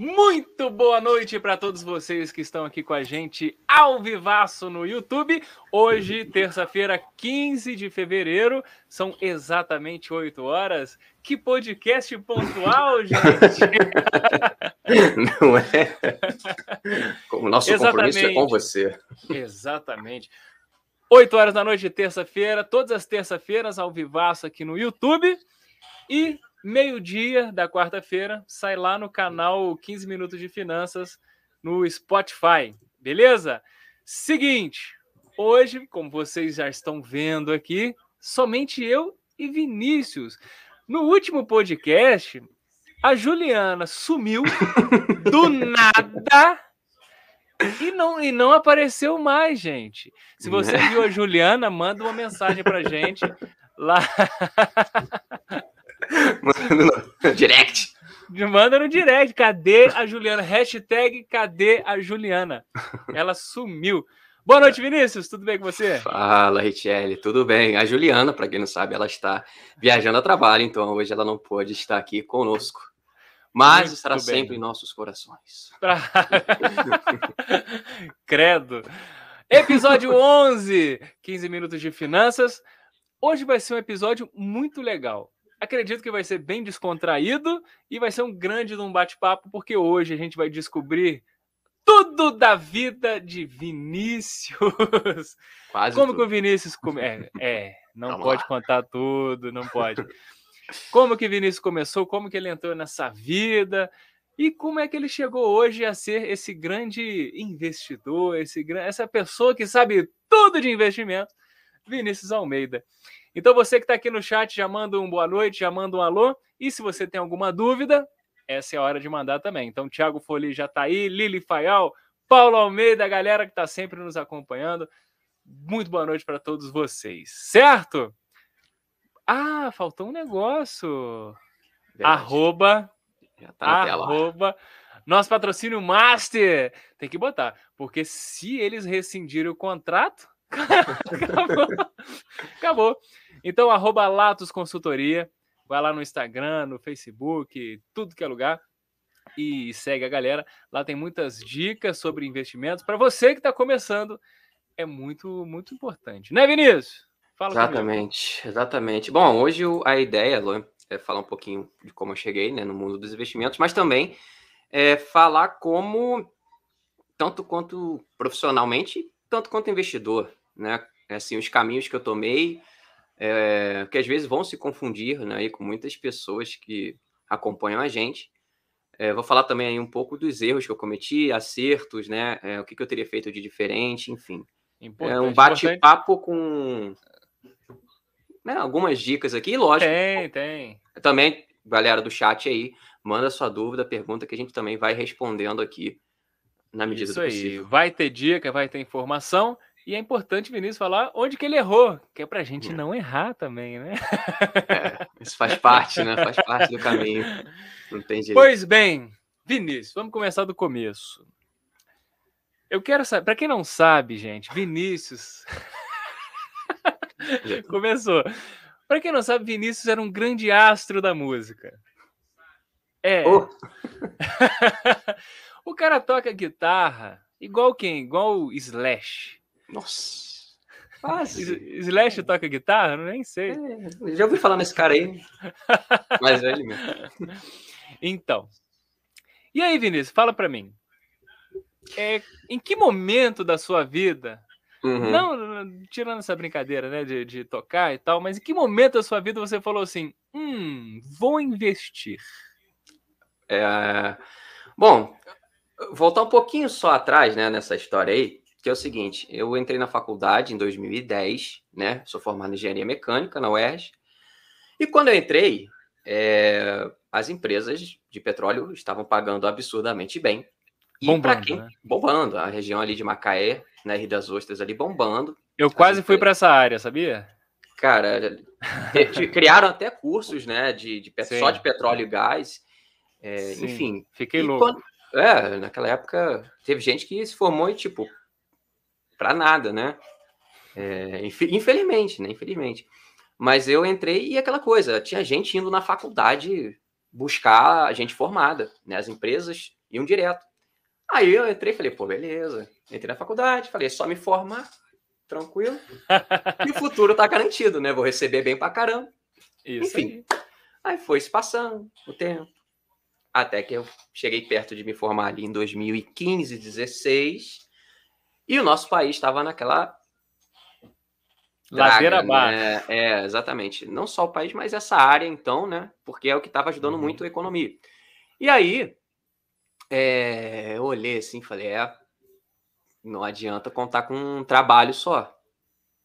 Muito boa noite para todos vocês que estão aqui com a gente ao vivaço no YouTube. Hoje, terça-feira, 15 de fevereiro, são exatamente 8 horas. Que podcast pontual, gente! Não é? O nosso exatamente. compromisso é com você. Exatamente. 8 horas da noite de terça-feira, todas as terça-feiras ao vivaço aqui no YouTube. E meio-dia da quarta-feira, sai lá no canal 15 Minutos de Finanças no Spotify, beleza? Seguinte, hoje, como vocês já estão vendo aqui, somente eu e Vinícius. No último podcast, a Juliana sumiu do nada e não, e não apareceu mais, gente. Se você né? viu a Juliana, manda uma mensagem pra gente lá. Direct. Manda no direct. Cadê a Juliana? Hashtag cadê a Juliana? Ela sumiu. Boa noite, Vinícius. Tudo bem com você? Fala, Richelle. Tudo bem? A Juliana, para quem não sabe, ela está viajando a trabalho, então hoje ela não pôde estar aqui conosco. Mas Muito estará bem. sempre em nossos corações. Credo. Episódio 11, 15 minutos de finanças. Hoje vai ser um episódio muito legal. Acredito que vai ser bem descontraído e vai ser um grande um bate-papo, porque hoje a gente vai descobrir tudo da vida de Vinícius. Quase Como tudo. que o Vinícius come... é, é, não Vamos pode lá. contar tudo, não pode. Como que Vinícius começou, como que ele entrou nessa vida e como é que ele chegou hoje a ser esse grande investidor, esse essa pessoa que sabe tudo de investimento, Vinícius Almeida. Então você que está aqui no chat já manda um boa noite, já manda um alô. E se você tem alguma dúvida, essa é a hora de mandar também. Então, Thiago Foli já está aí, Lili Fayal, Paulo Almeida, a galera que está sempre nos acompanhando. Muito boa noite para todos vocês, certo? Ah, faltou um negócio. Verdade. Arroba. Já tá na arroba. Nosso patrocínio Master. Tem que botar. Porque se eles rescindirem o contrato, acabou. acabou. Então, arroba Latos Consultoria. Vai lá no Instagram, no Facebook, tudo que é lugar. E segue a galera. Lá tem muitas dicas sobre investimentos. Para você que está começando, é muito, muito importante. Né, Vinícius? Fala exatamente, comigo. exatamente. Bom, hoje a ideia, é falar um pouquinho de como eu cheguei né, no mundo dos investimentos, mas também é falar como, tanto quanto profissionalmente, tanto quanto investidor, né? Assim, os caminhos que eu tomei, é, que às vezes vão se confundir né, com muitas pessoas que acompanham a gente. É, vou falar também aí um pouco dos erros que eu cometi, acertos, né? É, o que, que, eu teria feito de diferente, enfim. Importante, é um bate-papo com né, algumas dicas aqui, lógico. Tem, tem. Também, galera do chat aí, manda sua dúvida, pergunta que a gente também vai respondendo aqui na medida Isso do possível. Aí. Vai ter dica, vai ter informação. E é importante, Vinícius, falar onde que ele errou, que é pra gente é. não errar também, né? É, isso faz parte, né? Faz parte do caminho. Não tem jeito. Pois bem, Vinícius, vamos começar do começo. Eu quero saber, para quem não sabe, gente, Vinícius começou. Para quem não sabe, Vinícius era um grande astro da música. É. Oh. o cara toca guitarra igual quem? Igual o Slash. Nossa. Quase. Slash toca guitarra? Nem sei. É, já ouvi falar nesse cara aí. Mas é ele mesmo. Então. E aí, Vinícius, fala para mim. É, em que momento da sua vida, uhum. não tirando essa brincadeira né, de, de tocar e tal, mas em que momento da sua vida você falou assim: hum, vou investir? É, bom, voltar um pouquinho só atrás né, nessa história aí que é o seguinte, eu entrei na faculdade em 2010, né? Sou formado em engenharia mecânica na UERJ. E quando eu entrei, é, as empresas de petróleo estavam pagando absurdamente bem. E bombando, quem, né? bombando, a região ali de Macaé, na né, Rio das Ostras ali bombando. Eu quase fui para essa área, sabia? Cara, criaram até cursos, né, de, de só de petróleo e gás. É, enfim. Fiquei louco. Quando, é, naquela época teve gente que se formou e, tipo, para nada, né? É, infelizmente, né? Infelizmente. Mas eu entrei e aquela coisa, tinha gente indo na faculdade buscar a gente formada, né? As empresas iam direto. Aí eu entrei e falei, pô, beleza. Entrei na faculdade, falei, é só me formar, tranquilo. e o futuro tá garantido, né? Vou receber bem pra caramba. Isso Enfim. Aí. aí foi se passando o tempo. Até que eu cheguei perto de me formar ali em 2015, 16. E o nosso país estava naquela Ladeira abaixo. Né? É, exatamente. Não só o país, mas essa área, então, né? Porque é o que estava ajudando uhum. muito a economia. E aí, é, eu olhei assim e falei: é, não adianta contar com um trabalho só.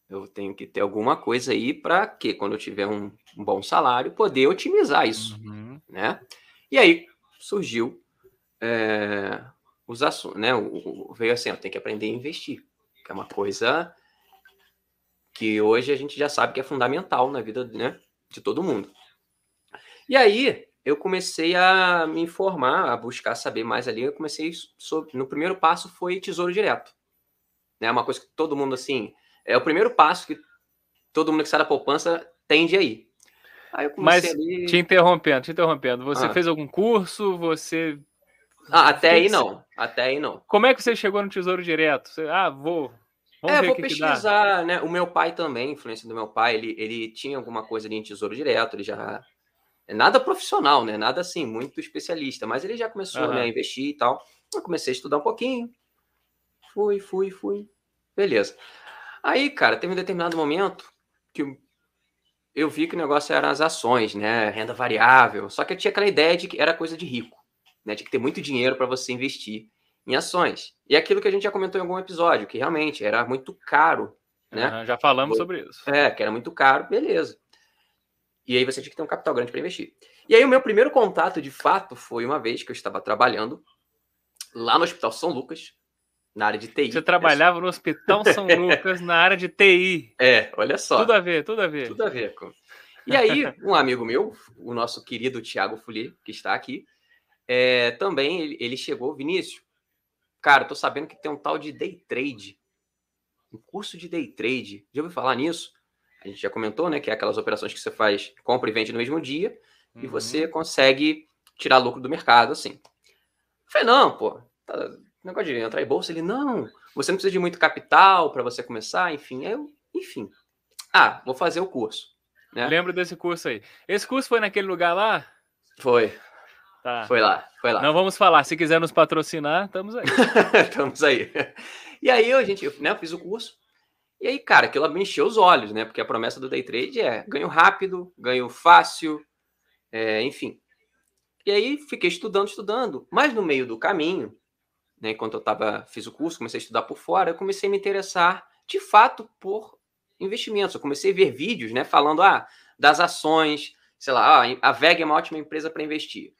Eu tenho que ter alguma coisa aí para que, quando eu tiver um, um, bom salário, poder otimizar isso, uhum. né? E aí surgiu é, os assuntos, né? O, o, veio assim, eu tenho que aprender a investir, que é uma coisa que hoje a gente já sabe que é fundamental na vida né, de todo mundo. E aí eu comecei a me informar, a buscar saber mais ali. Eu comecei sobre, no primeiro passo foi tesouro direto, né? Uma coisa que todo mundo assim é o primeiro passo que todo mundo que sai da poupança tende aí. Aí eu comecei Mas ali... te interrompendo, te interrompendo. Você ah. fez algum curso? Você ah, até aí não. Até aí não. Como é que você chegou no Tesouro Direto? Você, ah, vou Vamos é, vou pesquisar, né? O meu pai também, influência do meu pai, ele, ele tinha alguma coisa ali em tesouro direto, ele já. É nada profissional, né? Nada assim, muito especialista, mas ele já começou uhum. né, a investir e tal. Eu comecei a estudar um pouquinho. Fui, fui, fui. Beleza. Aí, cara, teve um determinado momento que eu vi que o negócio era as ações, né? Renda variável. Só que eu tinha aquela ideia de que era coisa de rico, né? De que ter muito dinheiro para você investir em ações. E é aquilo que a gente já comentou em algum episódio, que realmente era muito caro, né? Uhum, já falamos sobre isso. É, que era muito caro, beleza. E aí você tinha que ter um capital grande para investir. E aí o meu primeiro contato, de fato, foi uma vez que eu estava trabalhando lá no Hospital São Lucas, na área de TI. Você trabalhava no Hospital São Lucas, na área de TI. É, olha só. Tudo a ver, tudo a ver. Tudo a ver. Com... E aí, um amigo meu, o nosso querido Tiago Fuli, que está aqui, é, também ele, chegou, Vinícius, Cara, tô sabendo que tem um tal de day trade. Um curso de day trade. Já ouviu falar nisso? A gente já comentou, né? Que é aquelas operações que você faz, compra e vende no mesmo dia, uhum. e você consegue tirar lucro do mercado, assim. Eu falei, não, pô, tá, negócio de entrar em bolsa. Ele, não, você não precisa de muito capital para você começar, enfim. Eu, enfim. Ah, vou fazer o curso. Né? Lembro desse curso aí. Esse curso foi naquele lugar lá? Foi. Tá. Foi lá, foi lá. Não vamos falar. Se quiser nos patrocinar, estamos aí. estamos aí. E aí a gente, né, eu fiz o curso. E aí, cara, aquilo me encheu os olhos, né? Porque a promessa do day trade é ganho rápido, ganho fácil, é, enfim. E aí fiquei estudando, estudando. Mas no meio do caminho, né, enquanto eu tava, fiz o curso, comecei a estudar por fora, eu comecei a me interessar de fato por investimentos. Eu comecei a ver vídeos, né, falando ah, das ações, sei lá, ah, a VEG é uma ótima empresa para investir.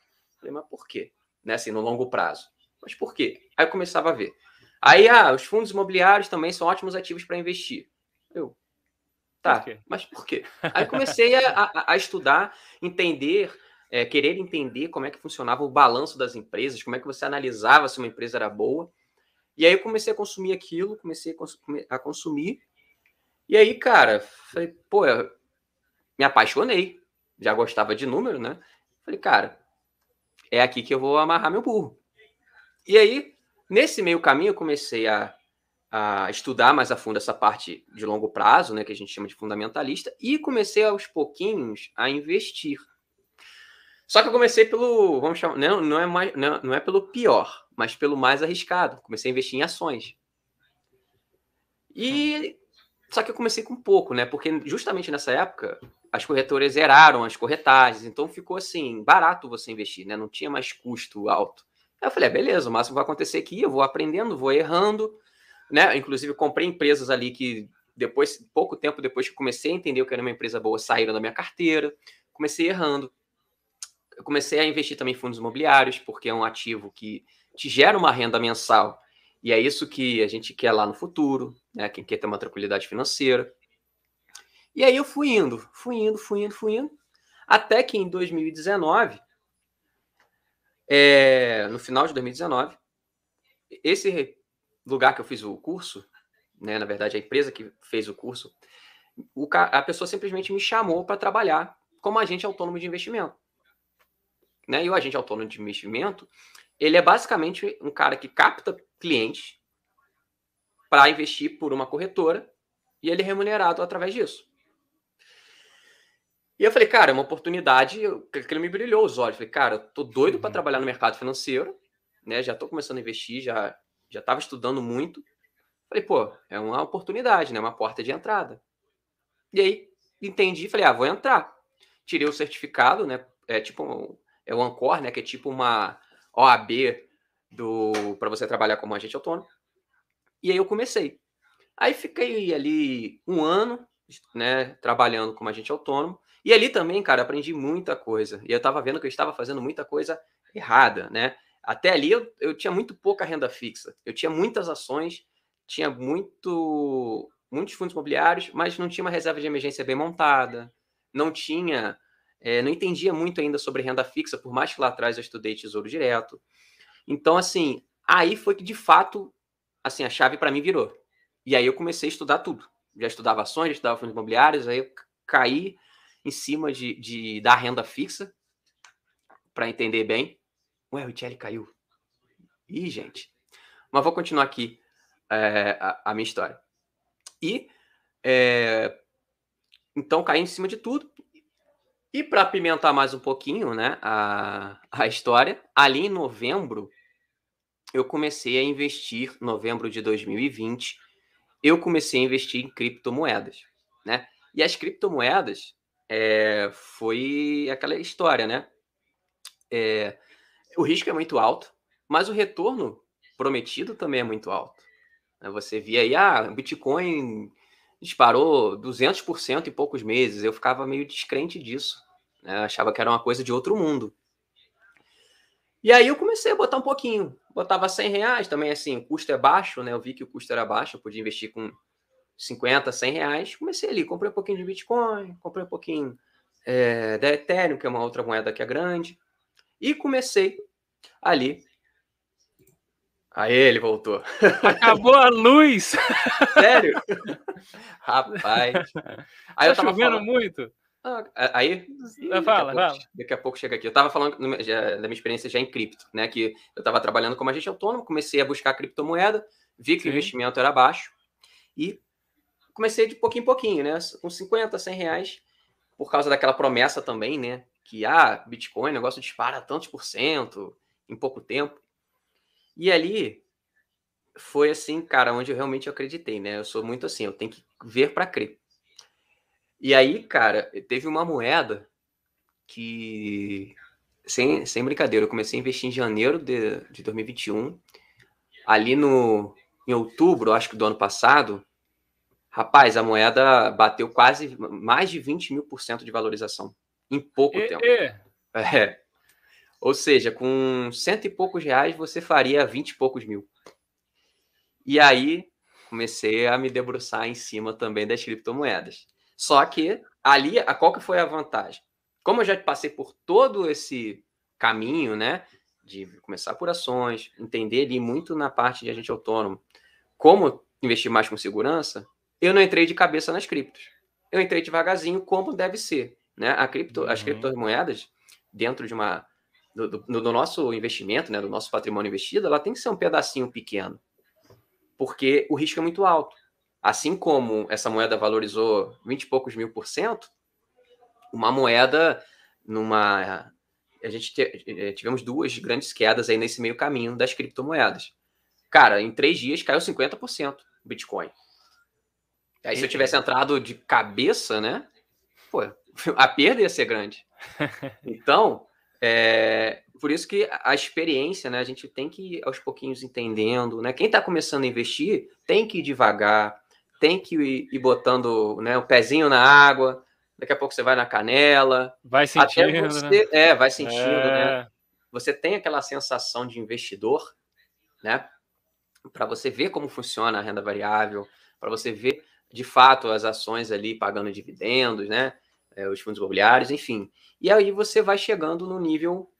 Falei, mas por quê? Né, assim, no longo prazo. Mas por quê? Aí eu começava a ver. Aí, ah, os fundos imobiliários também são ótimos ativos para investir. Eu, tá, por mas por quê? Aí comecei a, a, a estudar, entender, é, querer entender como é que funcionava o balanço das empresas, como é que você analisava se uma empresa era boa. E aí eu comecei a consumir aquilo, comecei a consumir. E aí, cara, falei, pô, me apaixonei. Já gostava de número, né? Falei, cara, é aqui que eu vou amarrar meu burro. E aí, nesse meio caminho, eu comecei a, a estudar mais a fundo essa parte de longo prazo, né, que a gente chama de fundamentalista, e comecei aos pouquinhos a investir. Só que eu comecei pelo, vamos chamar, não, não é mais, não, não é pelo pior, mas pelo mais arriscado. Comecei a investir em ações. E só que eu comecei com pouco, né? Porque justamente nessa época as corretoras zeraram as corretagens, então ficou assim, barato você investir, né? Não tinha mais custo alto. Aí eu falei, ah, beleza, o máximo vai acontecer aqui, eu vou aprendendo, vou errando, né? Inclusive, comprei empresas ali que depois, pouco tempo depois que comecei a entender que era uma empresa boa, saíram da minha carteira, comecei errando. Eu comecei a investir também em fundos imobiliários, porque é um ativo que te gera uma renda mensal, e é isso que a gente quer lá no futuro, né? Quem quer ter uma tranquilidade financeira. E aí eu fui indo, fui indo, fui indo, fui indo, até que em 2019, é, no final de 2019, esse lugar que eu fiz o curso, né, na verdade a empresa que fez o curso, o, a pessoa simplesmente me chamou para trabalhar como agente autônomo de investimento. né? E o agente autônomo de investimento, ele é basicamente um cara que capta clientes para investir por uma corretora e ele é remunerado através disso. E eu falei, cara, é uma oportunidade que ele me brilhou os olhos. falei, cara, eu tô doido para uhum. trabalhar no mercado financeiro, né? Já tô começando a investir, já já estava estudando muito. Falei, pô, é uma oportunidade, né? Uma porta de entrada. E aí entendi, falei, ah, vou entrar. Tirei o certificado, né? É tipo é o Ancor, né? Que é tipo uma OAB do para você trabalhar como agente autônomo. E aí eu comecei. Aí fiquei ali um ano, né? Trabalhando como agente autônomo. E ali também, cara, aprendi muita coisa. E eu estava vendo que eu estava fazendo muita coisa errada, né? Até ali eu, eu tinha muito pouca renda fixa. Eu tinha muitas ações, tinha muito, muitos fundos imobiliários, mas não tinha uma reserva de emergência bem montada, não tinha, é, não entendia muito ainda sobre renda fixa, por mais que lá atrás eu estudei tesouro direto. Então, assim, aí foi que de fato, assim, a chave para mim virou. E aí eu comecei a estudar tudo. Já estudava ações, já estudava fundos imobiliários, aí eu caí em cima de, de da renda fixa para entender bem. Ué, o Thierry caiu. Ih, gente. Mas vou continuar aqui é, a, a, minha história. E é, então caí em cima de tudo. E para apimentar mais um pouquinho né, a, a história, ali em novembro, eu comecei a investir, novembro de 2020, eu comecei a investir em criptomoedas. Né? E as criptomoedas é, foi aquela história, né? É, o risco é muito alto, mas o retorno prometido também é muito alto. Né? Você via aí, ah, Bitcoin disparou 200% em poucos meses. Eu ficava meio descrente disso. Né? Achava que era uma coisa de outro mundo. E aí eu comecei a botar um pouquinho. Botava 100 reais também, assim, o custo é baixo, né? Eu vi que o custo era baixo, eu podia investir com 50, 100 reais. Comecei ali, comprei um pouquinho de Bitcoin, comprei um pouquinho é, da Ethereum, que é uma outra moeda que é grande. E comecei ali. Aí ele voltou. Acabou a luz! Sério? Rapaz. Aí tá eu tava chovendo falando... muito? Aí, Ih, fala, daqui, a pouco, daqui a pouco chega aqui. Eu estava falando já, da minha experiência já em cripto, né? Que eu estava trabalhando como agente autônomo, comecei a buscar criptomoeda, vi que Sim. o investimento era baixo e comecei de pouquinho em pouquinho, né? Com 50, 100 reais, por causa daquela promessa também, né? Que, ah, Bitcoin, negócio dispara tantos por cento em pouco tempo. E ali foi assim, cara, onde eu realmente acreditei, né? Eu sou muito assim, eu tenho que ver para crer. E aí, cara, teve uma moeda que, sem, sem brincadeira, eu comecei a investir em janeiro de, de 2021. Ali no, em outubro, acho que do ano passado, Rapaz, a moeda bateu quase mais de 20 mil por cento de valorização em pouco e, tempo. E. É. Ou seja, com cento e poucos reais você faria 20 e poucos mil. E aí comecei a me debruçar em cima também das criptomoedas. Só que ali, qual que foi a vantagem? Como eu já passei por todo esse caminho, né, de começar por ações, entender ali muito na parte de agente autônomo, como investir mais com segurança, eu não entrei de cabeça nas criptos. Eu entrei devagarzinho, como deve ser. Né? A cripto, uhum. As criptomoedas, dentro de uma. Do, do, do, nosso investimento, né, do nosso patrimônio investido, ela tem que ser um pedacinho pequeno. Porque o risco é muito alto. Assim como essa moeda valorizou 20 e poucos mil por cento, uma moeda numa. A gente eh, tivemos duas grandes quedas aí nesse meio caminho das criptomoedas. Cara, em três dias caiu 50% o Bitcoin. Aí se eu tivesse entrado de cabeça, né? Pô, a perda ia ser grande. Então, é, por isso que a experiência, né? A gente tem que ir aos pouquinhos entendendo, né? Quem está começando a investir tem que ir devagar, tem que ir, ir botando né, o pezinho na água. Daqui a pouco você vai na canela. Vai sentindo. Você, né? É, vai sentindo, é... né? Você tem aquela sensação de investidor, né? Para você ver como funciona a renda variável, para você ver de fato as ações ali pagando dividendos, né? É, os fundos imobiliários, enfim. E aí você vai chegando no nível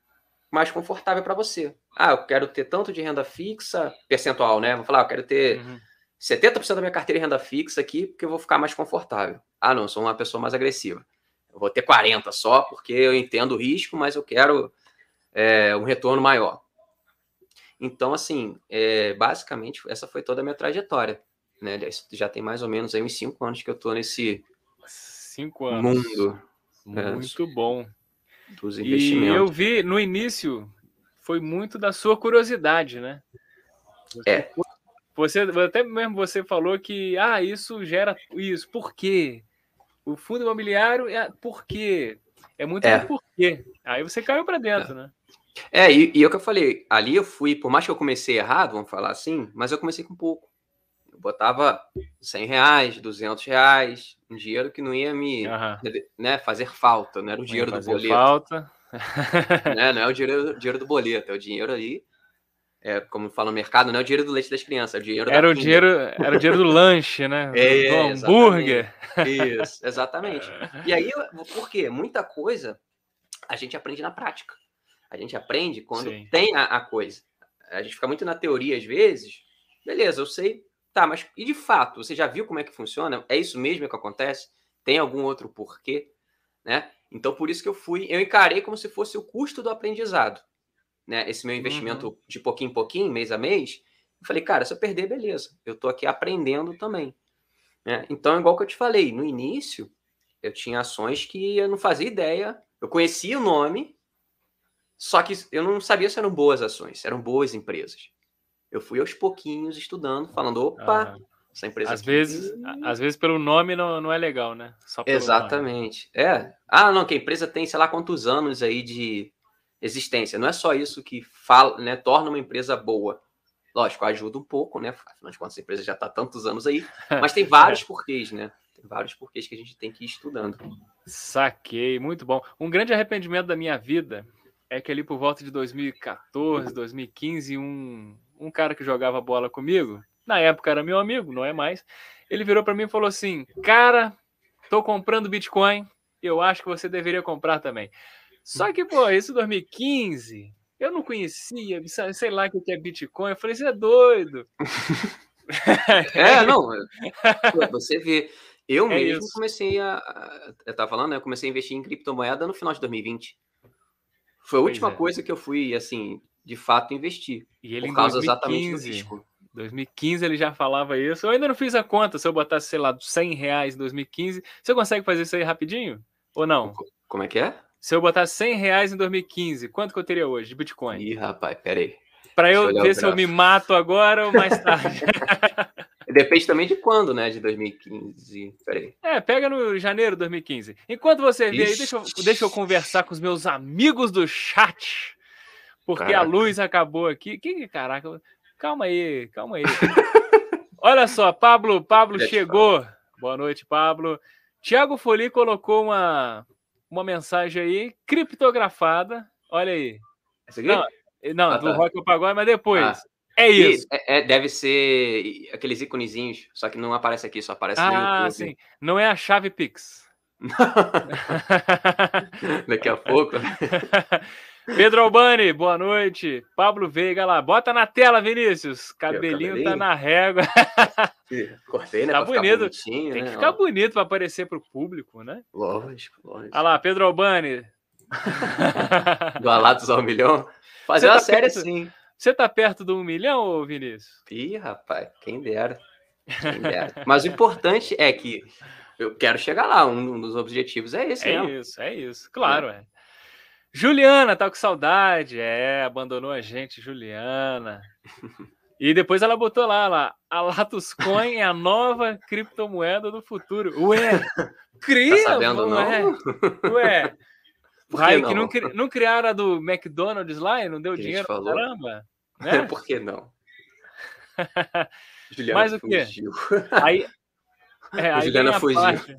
mais confortável para você. Ah, eu quero ter tanto de renda fixa, percentual, né? Vou falar, eu quero ter uhum. 70% da minha carteira em renda fixa aqui, porque eu vou ficar mais confortável. Ah, não, sou uma pessoa mais agressiva. Eu vou ter 40 só, porque eu entendo o risco, mas eu quero é, um retorno maior. Então, assim, é, basicamente, essa foi toda a minha trajetória. Né? Já tem mais ou menos aí uns cinco anos que eu estou nesse cinco anos. mundo. É, Muito é, bom. Dos investimentos. E eu vi no início, foi muito da sua curiosidade, né? Você, é. Você, até mesmo você falou que, ah, isso gera isso. Por quê? O fundo imobiliário, é, por quê? É muito é. por quê. Aí você caiu para dentro, é. né? É, e, e é o que eu falei, ali eu fui, por mais que eu comecei errado, vamos falar assim, mas eu comecei com pouco. Eu botava 100 reais, 200 reais, um dinheiro que não ia me uhum. né, fazer falta, não era o dinheiro do boleto. falta. né, não é o dinheiro, dinheiro do boleto, é o dinheiro ali, é, como fala no mercado, não é o dinheiro do leite das crianças, é o dinheiro era o dinheiro Era o dinheiro do lanche, né? É, do hambúrguer. Exatamente. Isso, exatamente. E aí, por quê? Muita coisa a gente aprende na prática. A gente aprende quando Sim. tem a, a coisa. A gente fica muito na teoria às vezes. Beleza, eu sei Tá, mas e de fato, você já viu como é que funciona? É isso mesmo que acontece? Tem algum outro porquê? Né? Então, por isso que eu fui, eu encarei como se fosse o custo do aprendizado. Né? Esse meu investimento uhum. de pouquinho em pouquinho, mês a mês. Eu falei, cara, se eu perder, beleza. Eu tô aqui aprendendo também. Né? Então, igual que eu te falei, no início, eu tinha ações que eu não fazia ideia. Eu conhecia o nome, só que eu não sabia se eram boas ações, se eram boas empresas. Eu fui aos pouquinhos estudando, falando, opa, ah, essa empresa. Às aqui... vezes, às vezes pelo nome não, não é legal, né? Exatamente. Nome. É. Ah, não, que a empresa tem, sei lá, quantos anos aí de existência. Não é só isso que fala, né, torna uma empresa boa. Lógico, ajuda um pouco, né? Afinal de contas, a empresa já está tantos anos aí, mas tem vários porquês, né? Tem vários porquês que a gente tem que ir estudando. Saquei, muito bom. Um grande arrependimento da minha vida é que ali por volta de 2014, 2015, um, um cara que jogava bola comigo, na época era meu amigo, não é mais, ele virou para mim e falou assim: Cara, tô comprando Bitcoin, eu acho que você deveria comprar também. Só que, pô, isso 2015, eu não conhecia, sei lá o que é Bitcoin. Eu falei, você é doido. é, não. Você vê. Eu é mesmo isso. comecei a. Eu tava falando, né? Eu comecei a investir em criptomoeda no final de 2020. Foi a pois última é. coisa que eu fui, assim, de fato investir. E ele por causa 2015, exatamente do risco. 2015 ele já falava isso. Eu ainda não fiz a conta. Se eu botasse, sei lá, 100 reais em 2015, você consegue fazer isso aí rapidinho? Ou não? Como é que é? Se eu botasse 100 reais em 2015, quanto que eu teria hoje de Bitcoin? Ih, rapaz, peraí. Para eu, eu ver se eu me mato agora ou mais tarde. Depende também de quando, né? De 2015. Peraí. É, pega no janeiro de 2015. Enquanto você vê aí, deixa eu, deixa eu conversar com os meus amigos do chat porque caraca. a luz acabou aqui. Que caraca? Calma aí, calma aí. Olha só, Pablo, Pablo chegou. Boa noite, Pablo. Tiago Foli colocou uma, uma mensagem aí, criptografada. Olha aí. Essa aqui? Não, não ah, do tá. Rock Pagode, mas depois. Ah. É isso. É, é, deve ser aqueles iconezinhos, só que não aparece aqui, só aparece ah, no YouTube. Ah, sim. Não é a chave Pix. Daqui a pouco. Pedro Albani, boa noite. Pablo Veiga lá, bota na tela, Vinícius. Cabelinho, cabelinho? tá na régua. Cortei, né? Tá bonito. Tem né? que ficar Ó. bonito para aparecer para o público, né? Lógico, lógico. Olha lá, Pedro Albani. Do Alatos ao milhão. Fazer Você uma tá série perto... assim. Você tá perto do um milhão, Vinícius? Ih, rapaz, quem dera. Quem dera. Mas o importante é que eu quero chegar lá. Um dos objetivos é esse, É isso, é isso. Claro, é. é. Juliana, tá com saudade. É, abandonou a gente, Juliana. E depois ela botou lá, lá a Latus Coin é a nova criptomoeda do futuro. Ué, cria, tá sabendo, ué. Não? Ué. Vai, que não, não criaram a do McDonald's lá e não deu que dinheiro pra caramba? Né? Por que não? Juliana Mas o quê? Fugiu. Aí, é, aí Juliana fugiu. Parte,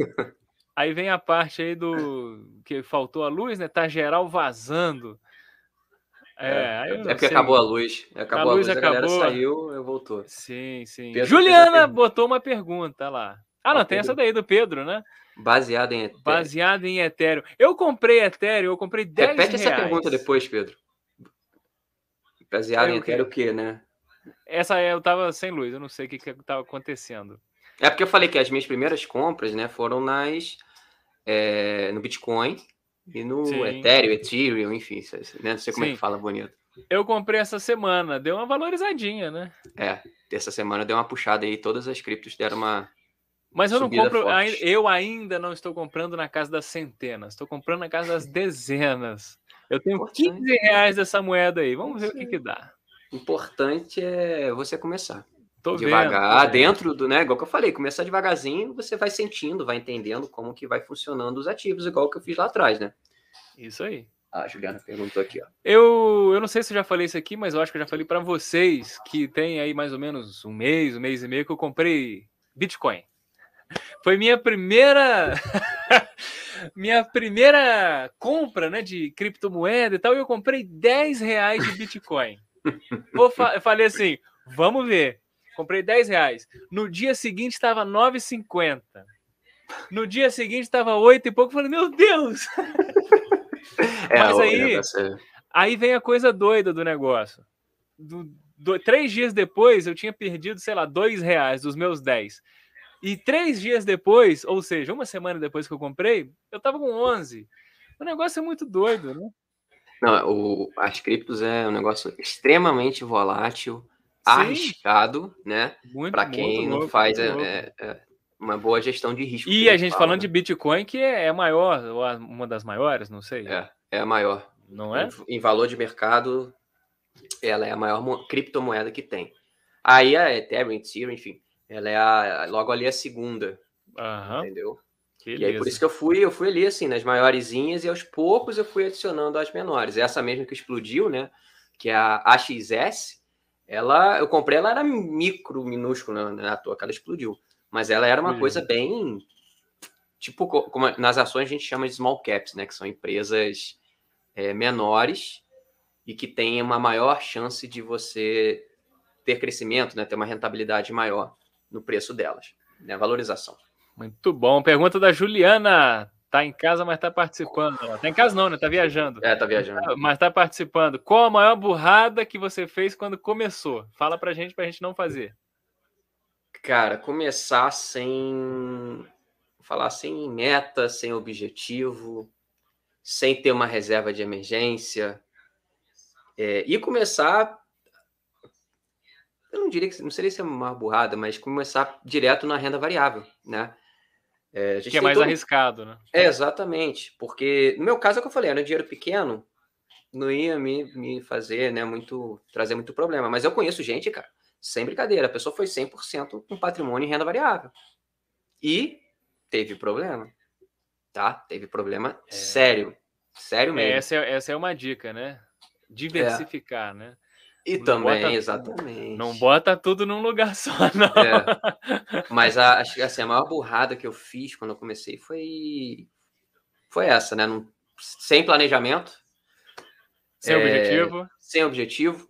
Aí vem a parte aí do que faltou a luz, né? Tá geral vazando. É, é, é porque sei. acabou a luz. Acabou a luz, a, luz, acabou. a saiu, eu voltou. Sim, sim. Pedro Juliana botou uma pergunta lá. Ah, não, tem essa daí do Pedro, né? Baseado em Ethereum. Baseado em Ethereum. Eu comprei Ethereum, eu comprei 10 Repete reais. essa pergunta depois, Pedro. Baseado é em Ethereum o quê, né? Essa eu tava sem luz, eu não sei o que que tava acontecendo. É porque eu falei que as minhas primeiras compras, né, foram nas é, no Bitcoin, E no Sim. Ethereum, Ethereum, enfim, né? não sei como Sim. é que fala bonito. Eu comprei essa semana, deu uma valorizadinha, né? É, essa semana deu uma puxada aí, todas as criptos deram uma. Mas eu não compro, forte. eu ainda não estou comprando na casa das centenas, estou comprando na casa das dezenas. Eu tenho Importante. 15 reais dessa moeda aí, vamos ver o que, que dá. Importante é você começar. Tô devagar, vendo, dentro do, né? Igual que eu falei, começar devagarzinho, você vai sentindo, vai entendendo como que vai funcionando os ativos, igual que eu fiz lá atrás, né? Isso aí. Ah, a Juliana perguntou aqui, ó. Eu, eu não sei se eu já falei isso aqui, mas eu acho que eu já falei para vocês que tem aí mais ou menos um mês, um mês e meio que eu comprei Bitcoin. Foi minha primeira minha primeira compra, né, de criptomoeda e tal, e eu comprei 10 reais de Bitcoin. eu falei assim, vamos ver. Comprei 10 reais. No dia seguinte estava 9,50. No dia seguinte estava 8 e pouco. Falei, meu Deus! É, Mas aí, aí vem a coisa doida do negócio. Do, do, três dias depois, eu tinha perdido, sei lá, dois reais dos meus 10. E três dias depois, ou seja, uma semana depois que eu comprei, eu tava com 11. O negócio é muito doido, né? Não, o, as criptos é um negócio extremamente volátil. Arriscado, né? Para quem não louco, faz é, é, é, uma boa gestão de risco. E a gente fala, falando né? de Bitcoin, que é, é maior, uma das maiores, não sei. É, é a maior. Não é? Em, em valor de mercado, ela é a maior criptomoeda que tem. Aí a Ethereum, Ethereum, enfim, ela é a, logo ali a segunda. Uhum. Entendeu? E aí por isso que eu fui, eu fui ali assim, nas maiorzinhas e aos poucos eu fui adicionando as menores. Essa mesma que explodiu, né? Que é a AXS, ela eu comprei, ela era micro, minúscula, né? À toa que ela explodiu. Mas ela era uma coisa bem tipo como nas ações a gente chama de small caps, né? Que são empresas é, menores e que têm uma maior chance de você ter crescimento, né? Ter uma rentabilidade maior no preço delas, né? Valorização. Muito bom. Pergunta da Juliana. Tá em casa, mas tá participando. Tá em casa não, né? Tá viajando. É, tá viajando. Mas tá participando. Qual a maior burrada que você fez quando começou? Fala pra gente, pra gente não fazer. Cara, começar sem falar sem meta, sem objetivo, sem ter uma reserva de emergência. É, e começar eu não diria que não seria ser uma burrada, mas começar direto na renda variável, né? É, que é mais todo... arriscado, né? É, exatamente. Porque, no meu caso, é o que eu falei, era dinheiro pequeno, não ia me, me fazer, né, muito, trazer muito problema. Mas eu conheço gente, cara, sem brincadeira, a pessoa foi 100% com patrimônio em renda variável. E teve problema, tá? Teve problema é... sério, sério é, mesmo. É, essa, é, essa é uma dica, né? Diversificar, né? E não também, bota, exatamente. Não bota tudo num lugar só, não. É. Mas a, acho que assim, a maior burrada que eu fiz quando eu comecei foi, foi essa, né? Sem planejamento. Sem é, objetivo. Sem objetivo.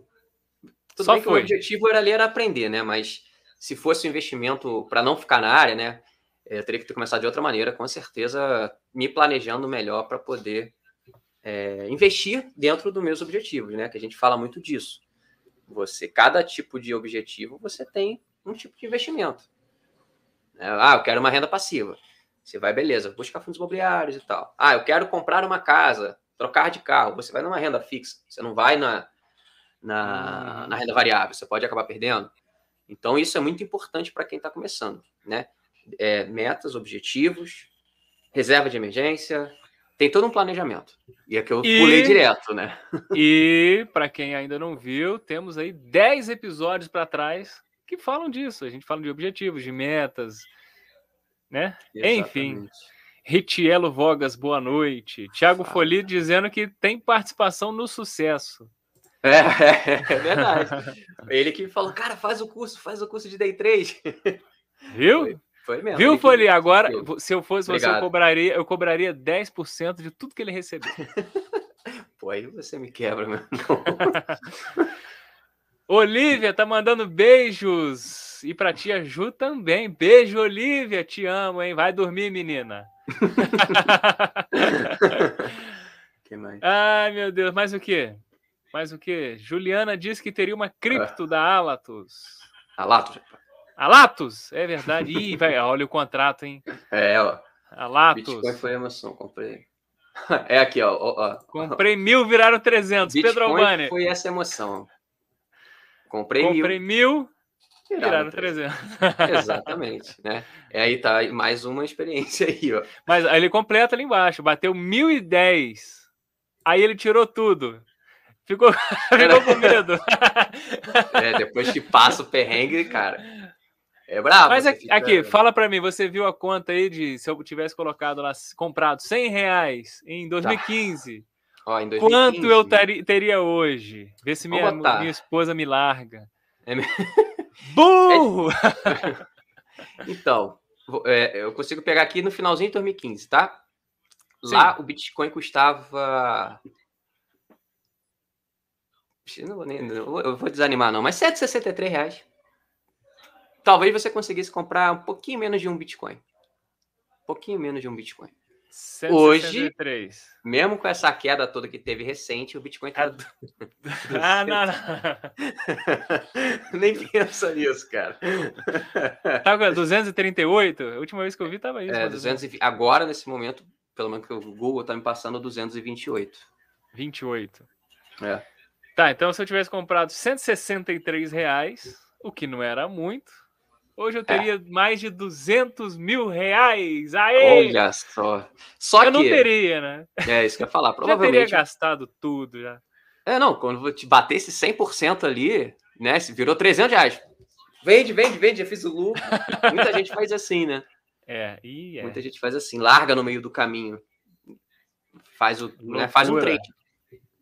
Tudo só bem foi. que o objetivo era ali era aprender, né? Mas se fosse um investimento para não ficar na área, né? Eu teria que ter começado de outra maneira, com certeza, me planejando melhor para poder é, investir dentro dos meus objetivos, né? Que a gente fala muito disso. Você, cada tipo de objetivo, você tem um tipo de investimento. É, ah, eu quero uma renda passiva. Você vai, beleza, buscar fundos imobiliários e tal. Ah, eu quero comprar uma casa, trocar de carro. Você vai numa renda fixa. Você não vai na, na, hum. na renda variável. Você pode acabar perdendo. Então, isso é muito importante para quem está começando, né? É, metas, objetivos, reserva de emergência, tem todo um planejamento. E é que eu e, pulei direto, né? E, para quem ainda não viu, temos aí 10 episódios para trás que falam disso. A gente fala de objetivos, de metas, né? Exatamente. Enfim. Ritielo Vogas, boa noite. Tiago. Folia dizendo que tem participação no sucesso. É, é, é verdade. Ele que falou, cara, faz o curso, faz o curso de Day 3. Viu? Foi. Foi mesmo. Viu, Folha? Agora, se eu fosse Obrigado. você, eu cobraria, eu cobraria 10% de tudo que ele recebeu. Pô, aí você me quebra, meu. Olivia tá mandando beijos. E pra tia Ju também. Beijo, Olivia. Te amo, hein? Vai dormir, menina. que mais? Ai, meu Deus. Mais o quê? Mais o quê? Juliana disse que teria uma cripto ah. da Alatos. Alatos, Alatos, é verdade. Ih, vai, olha o contrato, hein? É, ó. Alatos. Bitcoin foi emoção, comprei. É aqui, ó. ó, Comprei mil, viraram 300. Bitcoin Pedro Albani. Foi essa emoção. Comprei, Comprei mil, mil viraram, viraram 300. 300. Exatamente, né? E aí tá mais uma experiência aí, ó. Mas aí ele completa ali embaixo, bateu 1010. Aí ele tirou tudo. Ficou, ficou com medo. É, depois que passa o perrengue, cara. É brabo. Mas aqui, fica... aqui, fala para mim, você viu a conta aí de se eu tivesse colocado lá, comprado 100 reais em 2015? Tá. Ó, em 2015 quanto eu ter, teria hoje? Vê se minha, minha esposa me larga. É... Burro! É... então, é, eu consigo pegar aqui no finalzinho de 2015, tá? Lá Sim. o Bitcoin custava. Não vou nem, eu vou desanimar, não, mas 163 reais talvez você conseguisse comprar um pouquinho menos de um Bitcoin. Um pouquinho menos de um Bitcoin. 163. Hoje, mesmo com essa queda toda que teve recente, o Bitcoin tá. ah, não, não. Nem pensa nisso, cara. Tá com 238? A última vez que eu vi tava isso. É, 220. Agora, nesse momento, pelo menos que o Google tá me passando 228. 28. É. Tá, então se eu tivesse comprado 163 reais, o que não era muito, Hoje eu é. teria é. mais de 200 mil reais. Aê! Olha só. Só eu que... não teria, né? É isso que eu ia falar. Provavelmente. Já teria gastado tudo já. É, não. Quando te bater esse 100% ali, né? Se virou 300 reais. Vende, vende, vende. Já fiz o lucro. Muita gente faz assim, né? É, e é. Muita gente faz assim. Larga no meio do caminho. Faz, o, né, faz um trade.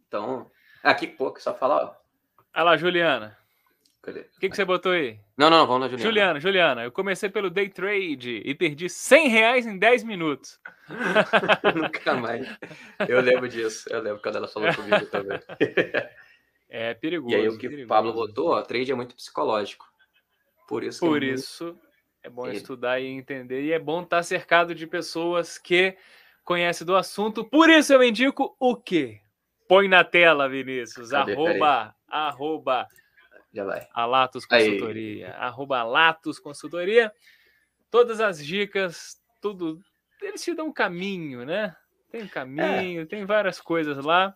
Então, aqui, pô, só falar, ó. Olha lá, Juliana. Cadê? O que, que você botou aí? Não, não, vamos na Juliana. Juliana, Juliana, eu comecei pelo day trade e perdi 100 reais em 10 minutos. Nunca mais. Eu lembro disso. Eu lembro quando ela falou comigo também. É perigoso. E aí o que perigoso. o Pablo botou, ó, trade é muito psicológico. Por isso. Por é isso muito... é bom Ele... estudar e entender. E é bom estar cercado de pessoas que conhecem do assunto. Por isso eu indico o quê? Põe na tela, Vinícius. Cadê? Arroba, arroba já vai. A Latos Consultoria. Aí. Arroba Latos Consultoria. Todas as dicas, tudo. Eles te dão um caminho, né? Tem um caminho, é. tem várias coisas lá.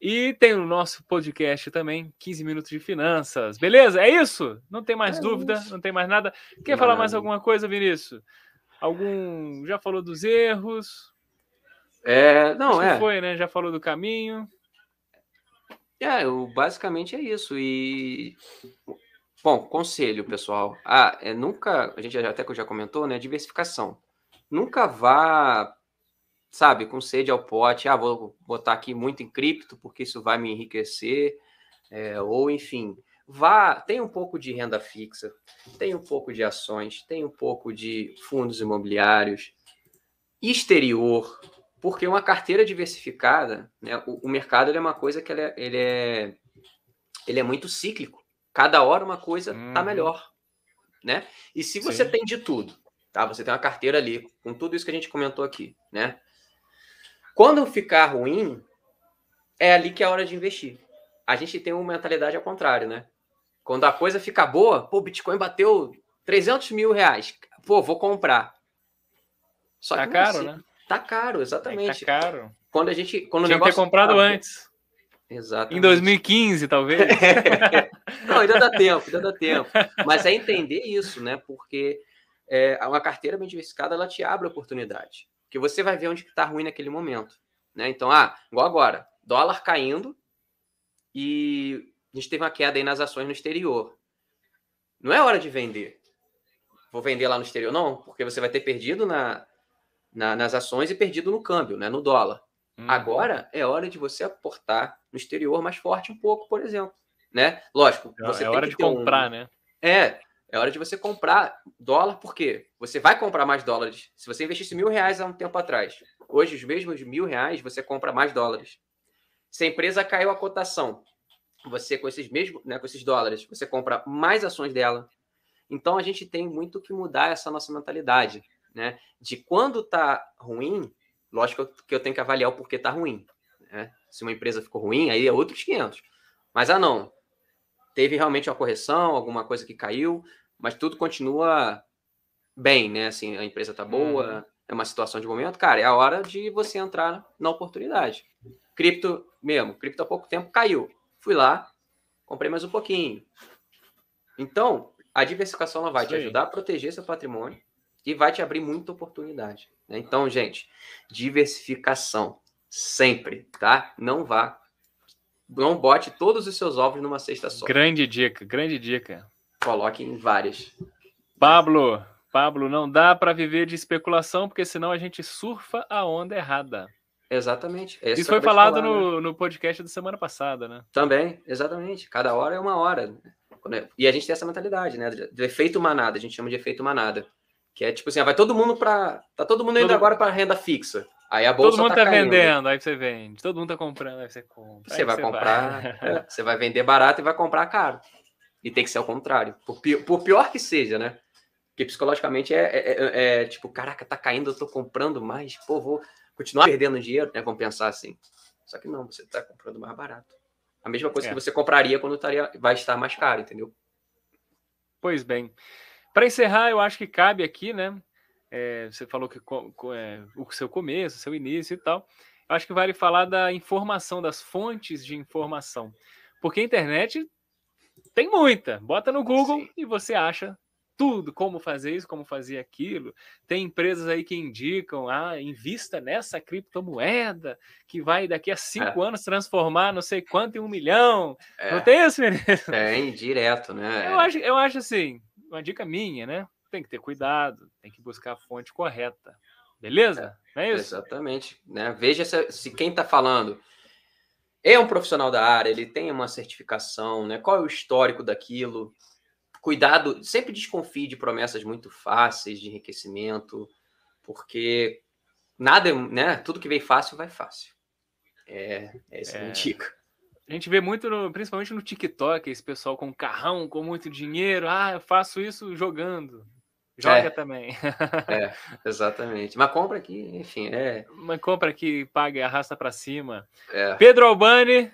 E tem o nosso podcast também, 15 minutos de finanças. Beleza? É isso? Não tem mais é dúvida, isso. não tem mais nada. Quer não. falar mais alguma coisa, Vinícius? Algum. Já falou dos erros? É, não, Acho é. foi, né? Já falou do caminho. É, o, basicamente é isso. E bom, conselho, pessoal. Ah, é nunca, a gente até que já comentou, né? Diversificação. Nunca vá, sabe, com sede ao pote. Ah, vou botar aqui muito em cripto porque isso vai me enriquecer. É, ou enfim, vá, tem um pouco de renda fixa, tem um pouco de ações, tem um pouco de fundos imobiliários, exterior, porque uma carteira diversificada, né, o, o mercado é uma coisa que ele é, ele é, ele é muito cíclico. Cada hora uma coisa está uhum. melhor, né? E se você Sim. tem de tudo, tá? Você tem uma carteira ali com tudo isso que a gente comentou aqui, né? Quando ficar ruim, é ali que é a hora de investir. A gente tem uma mentalidade ao contrário, né? Quando a coisa fica boa, pô, o Bitcoin bateu 300 mil reais. Pô, vou comprar. Só tá caro, né? Tá caro, exatamente. É tá caro. Quando a gente. Quando Tinha o negócio ter comprado tá... antes. Exatamente. Em 2015, talvez. Não, ainda dá tempo, ainda dá tempo. Mas é entender isso, né? Porque é, uma carteira bem diversificada, ela te abre oportunidade. Porque você vai ver onde está ruim naquele momento. Né? Então, ah, igual agora, dólar caindo e a gente teve uma queda aí nas ações no exterior. Não é hora de vender. Vou vender lá no exterior, não, porque você vai ter perdido na, na, nas ações e perdido no câmbio, né, no dólar. Uhum. Agora é hora de você aportar no exterior mais forte um pouco, por exemplo. Né? Lógico, é, você é hora de comprar, um... né? É, é hora de você comprar dólar, porque você vai comprar mais dólares. Se você investisse mil reais há um tempo atrás, hoje os mesmos mil reais você compra mais dólares. Se a empresa caiu a cotação, você com esses mesmos, né, com esses dólares, você compra mais ações dela. Então a gente tem muito que mudar essa nossa mentalidade né? De quando tá ruim, lógico que eu tenho que avaliar o porquê tá ruim. Né? Se uma empresa ficou ruim, aí é outros 500. Mas, ah, não, teve realmente uma correção, alguma coisa que caiu, mas tudo continua bem, né? Assim, a empresa tá boa, uhum. é uma situação de momento, cara, é a hora de você entrar na oportunidade. Cripto mesmo, cripto há pouco tempo caiu. Fui lá, comprei mais um pouquinho. Então, a diversificação ela vai Sim. te ajudar a proteger seu patrimônio e vai te abrir muita oportunidade. Né? Então, gente, diversificação sempre, tá? Não vá, não bote todos os seus ovos numa cesta só. Grande dica, grande dica. Coloque em várias. Pablo, Pablo, não dá para viver de especulação, porque senão a gente surfa a onda errada. Exatamente. Esse Isso foi falado falar, no, né? no podcast da semana passada, né? Também, exatamente. Cada hora é uma hora. E a gente tem essa mentalidade, né? Do efeito manada, a gente chama de efeito manada. Que é tipo assim, ah, vai todo mundo para Tá todo mundo indo todo... agora para renda fixa. Aí a bolsa Todo mundo tá, tá vendendo, aí você vende. Todo mundo tá comprando, aí você compra. Você vai você comprar, vai. É, você vai vender barato e vai comprar caro. E tem que ser ao contrário. Por pior, por pior que seja, né? Porque psicologicamente é, é, é, é, tipo, caraca, tá caindo, eu tô comprando mais, pô, vou continuar perdendo dinheiro, né? Vamos pensar assim. Só que não, você tá comprando mais barato. A mesma coisa que é. você compraria quando estaria, vai estar mais caro, entendeu? Pois bem. Para encerrar, eu acho que cabe aqui, né? É, você falou que é, o seu começo, o seu início e tal. Eu acho que vale falar da informação, das fontes de informação. Porque a internet tem muita. Bota no Google Sim. e você acha tudo, como fazer isso, como fazer aquilo. Tem empresas aí que indicam, ah, invista nessa criptomoeda que vai daqui a cinco é. anos transformar não sei quanto em um milhão. É. Não tem isso, menino? Tem, direto, né? Eu acho, eu acho assim, uma dica minha, né? Tem que ter cuidado, tem que buscar a fonte correta. Beleza? É, é isso? Exatamente. Né? Veja se, se quem está falando é um profissional da área, ele tem uma certificação, né? Qual é o histórico daquilo? Cuidado, sempre desconfie de promessas muito fáceis de enriquecimento, porque nada, né? Tudo que vem fácil vai fácil. É, é isso é. dica. A gente vê muito, no, principalmente no TikTok, esse pessoal com carrão, com muito dinheiro. Ah, eu faço isso jogando. Joga é. também. é, exatamente. Mas compra aqui, enfim, é. Mas compra aqui, paga e arrasta para cima. É. Pedro Albani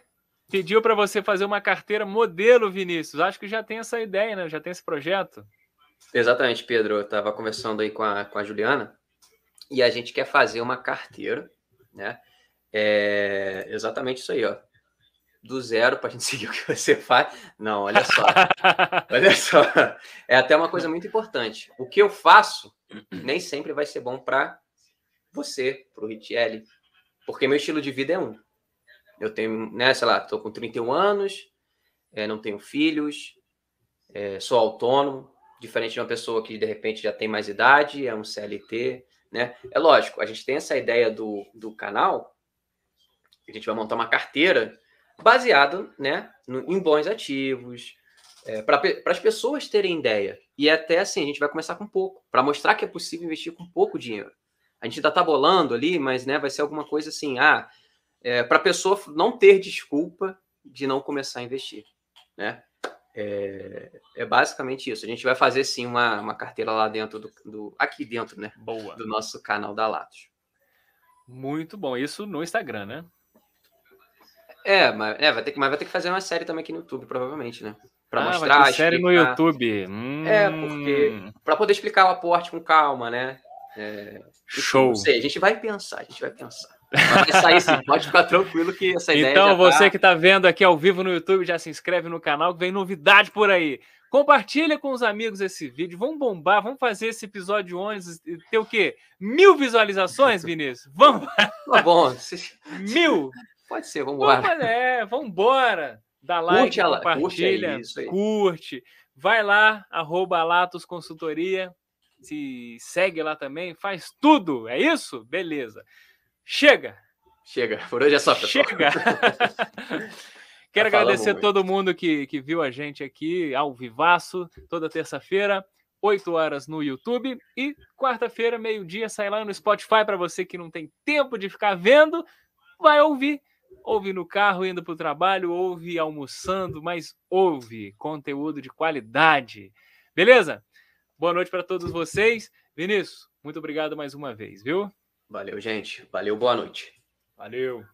pediu para você fazer uma carteira modelo, Vinícius. Acho que já tem essa ideia, né? Já tem esse projeto. Exatamente, Pedro. Eu estava conversando aí com a, com a Juliana e a gente quer fazer uma carteira, né? É exatamente isso aí, ó do zero para a gente seguir o que você faz. Não, olha só. olha só. É até uma coisa muito importante. O que eu faço nem sempre vai ser bom para você, para o Richelli, porque meu estilo de vida é um. Eu tenho, né, sei lá, estou com 31 anos, é, não tenho filhos, é, sou autônomo, diferente de uma pessoa que de repente já tem mais idade, é um CLT, né? É lógico, a gente tem essa ideia do, do canal, a gente vai montar uma carteira baseado né, em bons ativos, é, para as pessoas terem ideia. E até assim, a gente vai começar com pouco, para mostrar que é possível investir com pouco dinheiro. A gente ainda está bolando ali, mas né, vai ser alguma coisa assim, ah, é, para a pessoa não ter desculpa de não começar a investir. Né? É, é, basicamente isso. A gente vai fazer sim uma, uma carteira lá dentro do, do aqui dentro, né? Boa. Do nosso canal da Latos. Muito bom. Isso no Instagram, né? É, mas, é, vai ter que, mas vai ter que fazer uma série também aqui no YouTube, provavelmente, né? Para ah, mostrar. Vai ter série explicar. no YouTube. Hum. É, porque. Para poder explicar o aporte com calma, né? É, Show. Não sei, a gente vai pensar, a gente vai pensar. Vai sair sim, pode ficar tranquilo que essa ideia. Então, você tá... que está vendo aqui ao vivo no YouTube, já se inscreve no canal que vem novidade por aí. Compartilha com os amigos esse vídeo. Vamos bombar, vamos fazer esse episódio 11 ter o quê? Mil visualizações, Vinícius? Vamos! Tá bom. Mil! Pode ser, vamos embora. É, vamos embora. Dá like, curte, compartilha, curte, curte. Vai lá, arroba Alatos Consultoria. Se segue lá também, faz tudo. É isso? Beleza. Chega. Chega. Por hoje é só, pessoal. Chega. Quero agradecer a todo mundo que, que viu a gente aqui ao vivaço, toda terça-feira, 8 horas no YouTube e quarta-feira, meio-dia, sai lá no Spotify para você que não tem tempo de ficar vendo, vai ouvir ouve no carro indo para o trabalho, ouve almoçando, mas ouve conteúdo de qualidade. Beleza? Boa noite para todos vocês. Vinícius, muito obrigado mais uma vez, viu? Valeu, gente. Valeu, boa noite. Valeu.